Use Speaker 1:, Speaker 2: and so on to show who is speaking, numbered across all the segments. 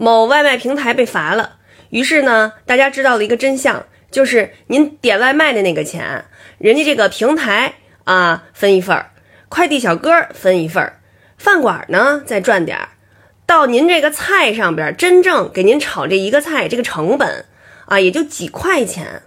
Speaker 1: 某外卖平台被罚了，于是呢，大家知道了一个真相，就是您点外卖的那个钱，人家这个平台啊分一份儿，快递小哥分一份儿，饭馆呢再赚点儿，到您这个菜上边，真正给您炒这一个菜这个成本啊，也就几块钱。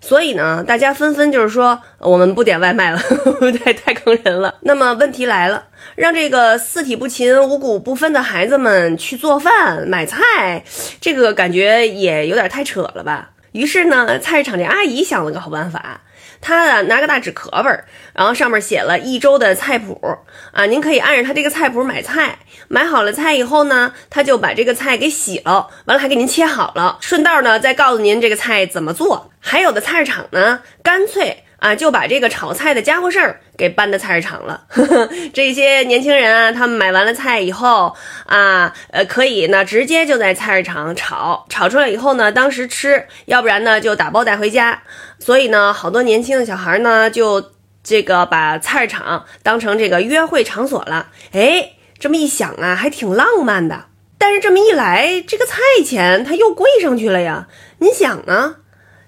Speaker 1: 所以呢，大家纷纷就是说，我们不点外卖了，太太坑人了。那么问题来了，让这个四体不勤、五谷不分的孩子们去做饭、买菜，这个感觉也有点太扯了吧？于是呢，菜市场这阿姨想了个好办法。她啊拿个大纸壳本，然后上面写了一周的菜谱啊，您可以按着她这个菜谱买菜。买好了菜以后呢，她就把这个菜给洗了，完了还给您切好了，顺道呢再告诉您这个菜怎么做。还有的菜市场呢，干脆。啊，就把这个炒菜的家伙事儿给搬到菜市场了。这些年轻人啊，他们买完了菜以后啊，呃，可以呢直接就在菜市场炒，炒出来以后呢，当时吃，要不然呢就打包带回家。所以呢，好多年轻的小孩呢，就这个把菜市场当成这个约会场所了。哎，这么一想啊，还挺浪漫的。但是这么一来，这个菜钱它又贵上去了呀。您想呢？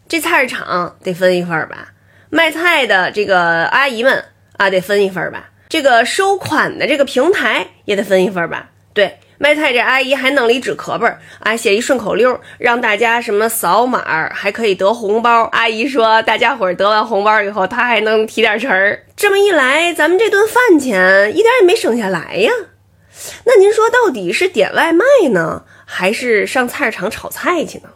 Speaker 1: 这菜市场得分一份吧？卖菜的这个阿姨们啊，得分一份吧；这个收款的这个平台也得分一份吧。对，卖菜这阿姨还弄了一纸壳本啊，写一顺口溜，让大家什么扫码还可以得红包。阿姨说，大家伙得完红包以后，她还能提点成儿。这么一来，咱们这顿饭钱一点也没省下来呀。那您说，到底是点外卖呢，还是上菜市场炒菜去呢？